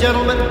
gentlemen,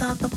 saw the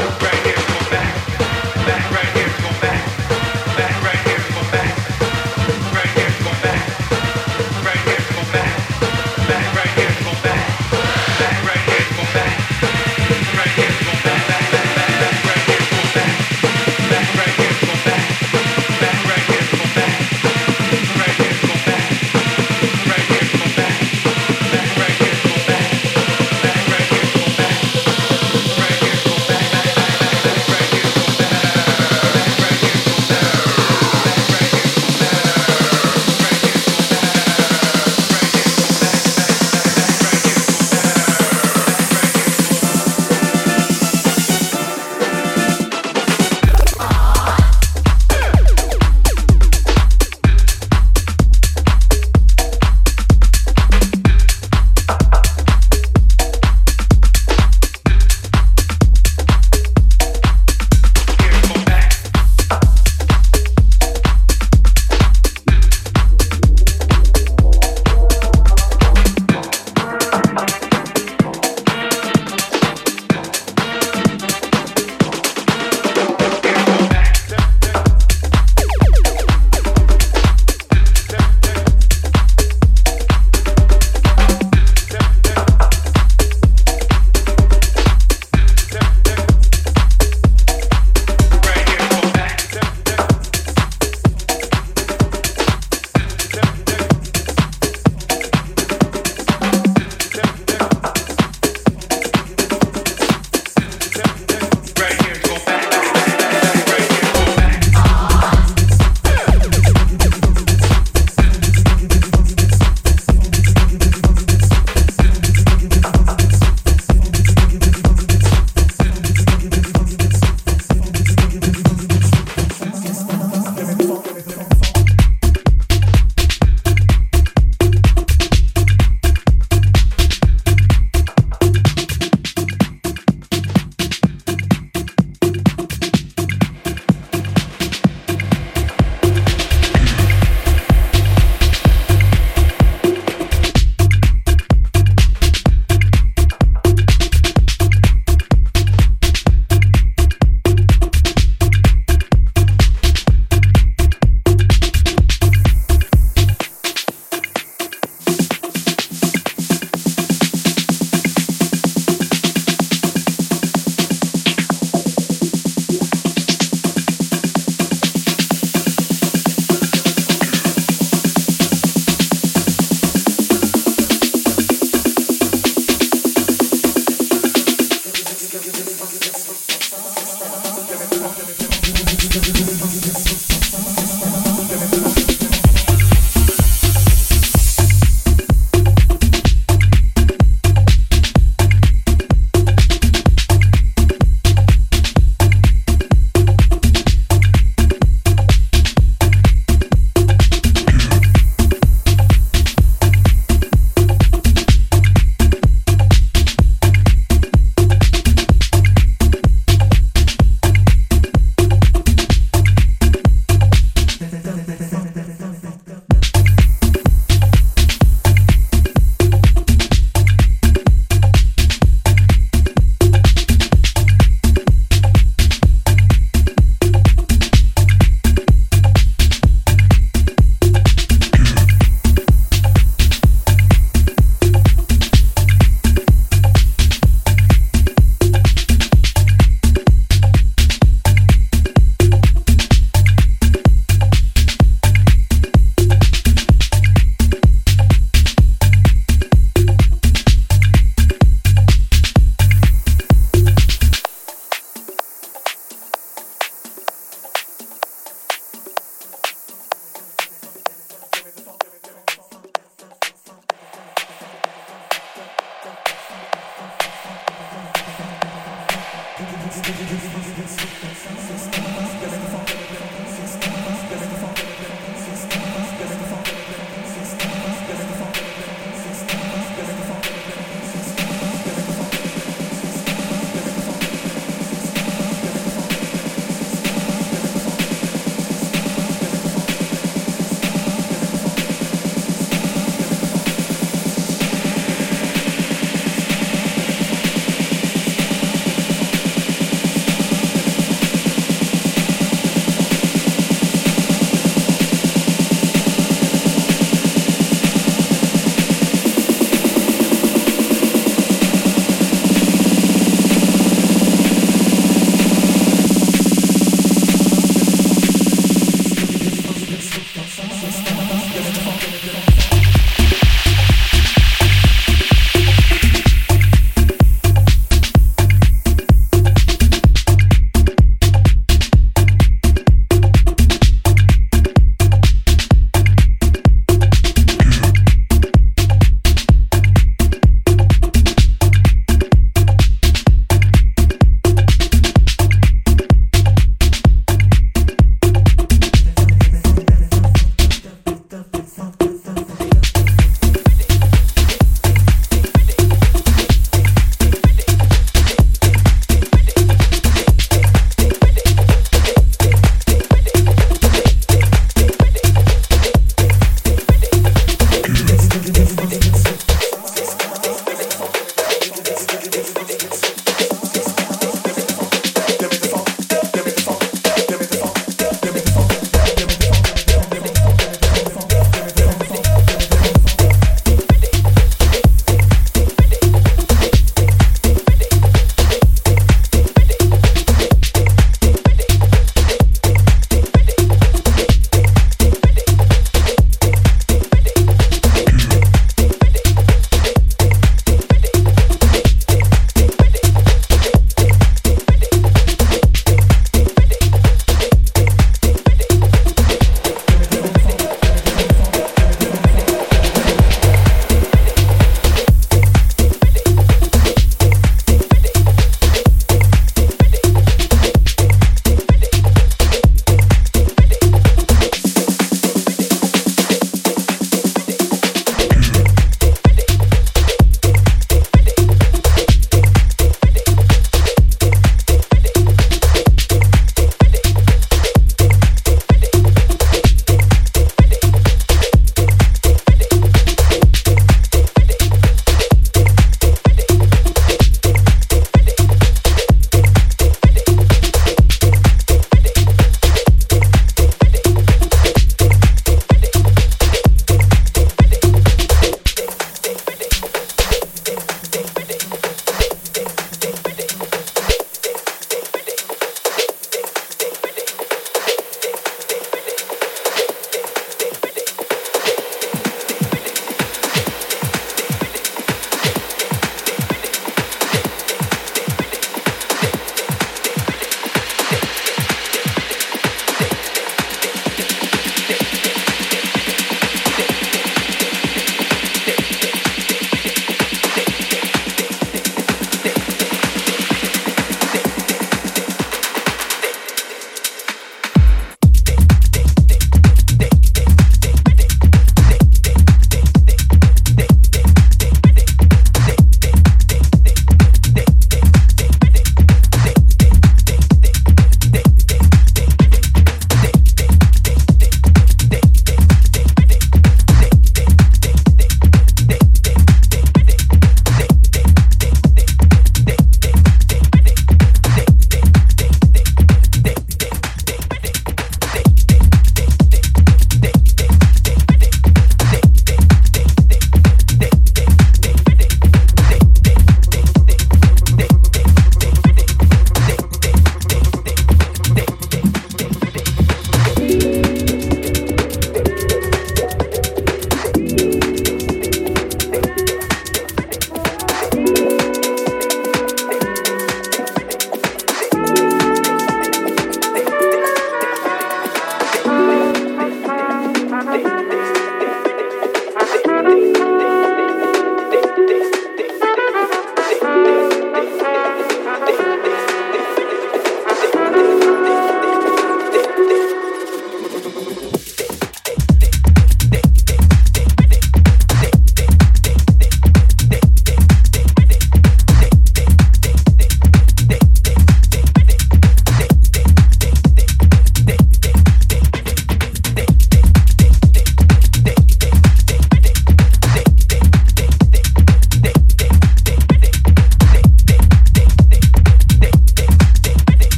Right.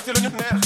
Estilo New Nero.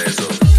Tú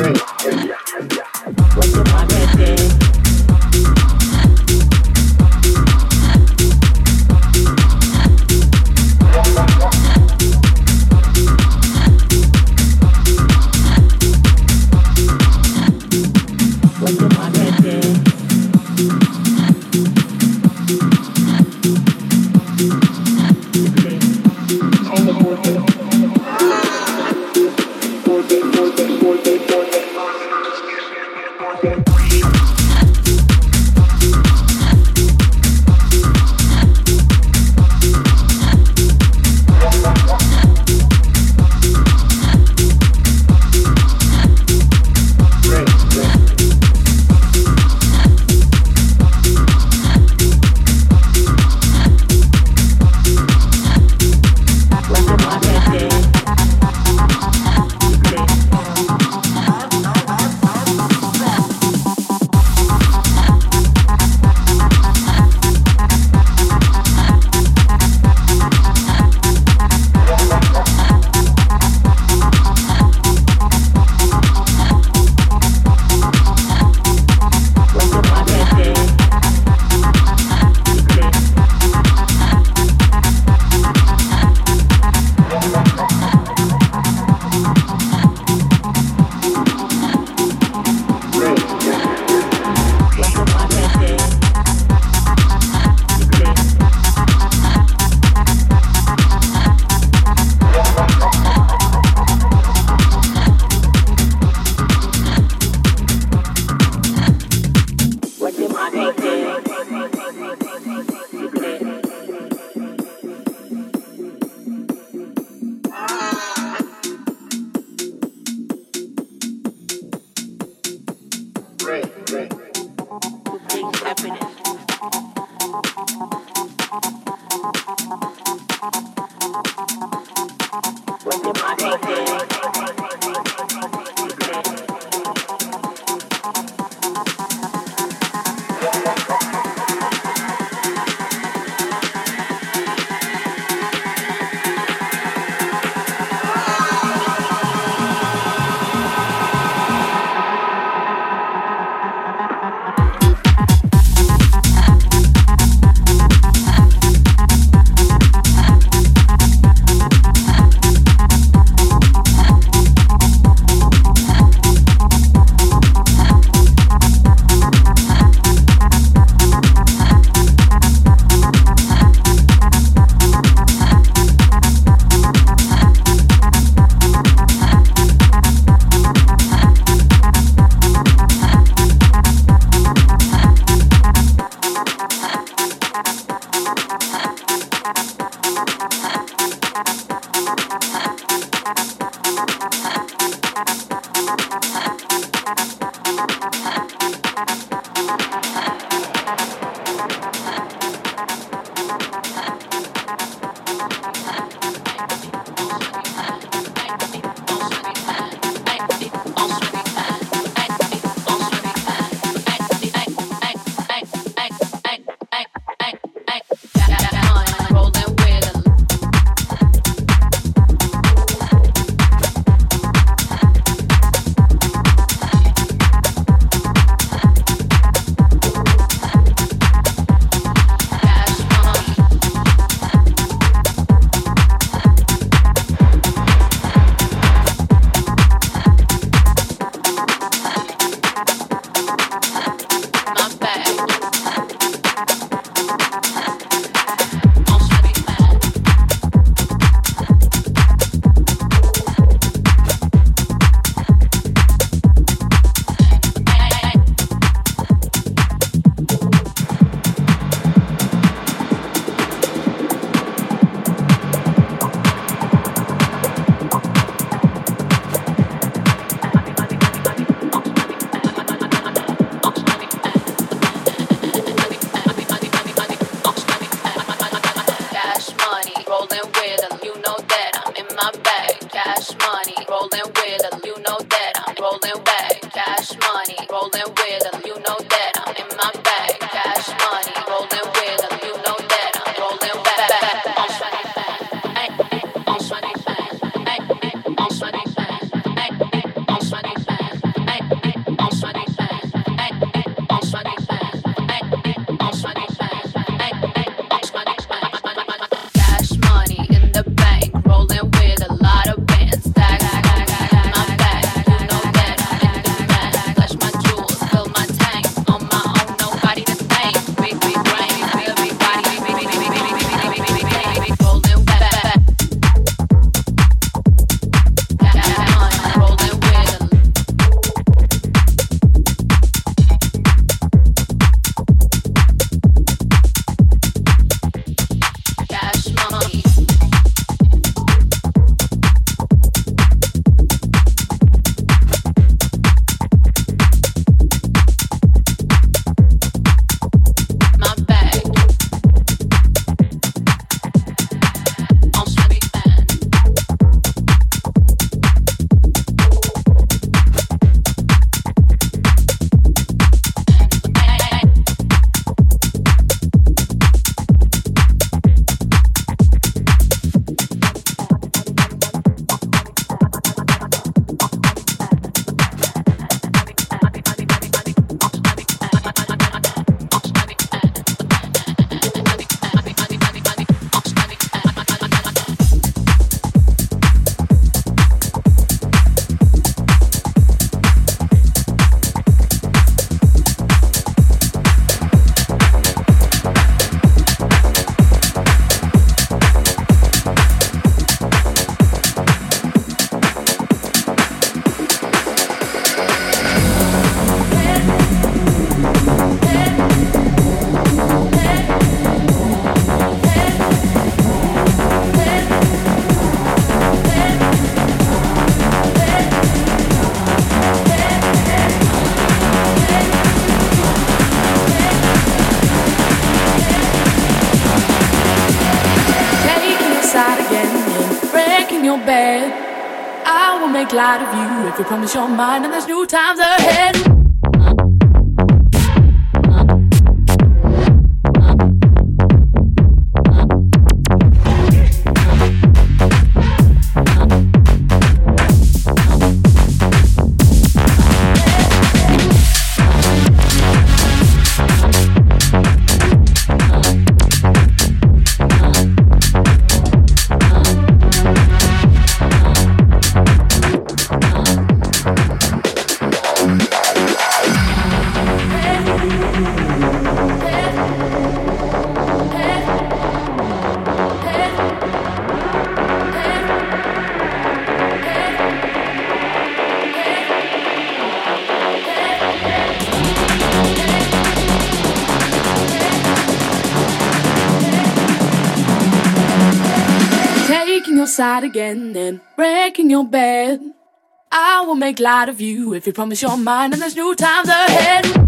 great. Glad of you if you promise you're mine and there's new times ahead. Side again and breaking your bed. I will make light of you if you promise you're mine and there's new times ahead.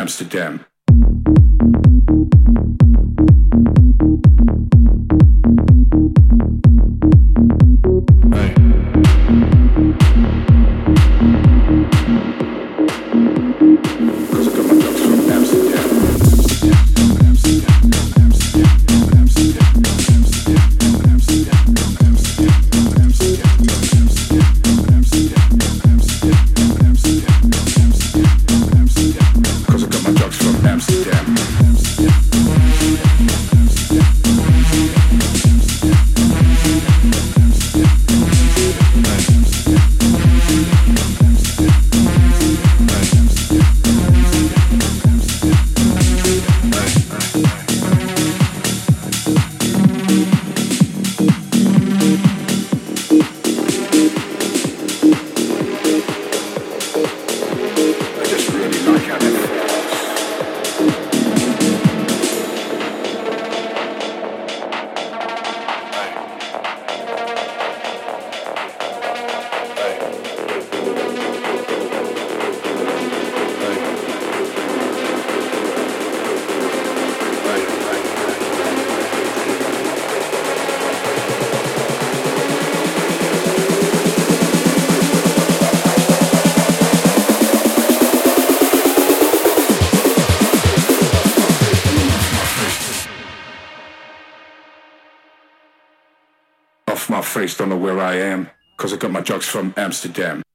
Amsterdam. Amsterdam.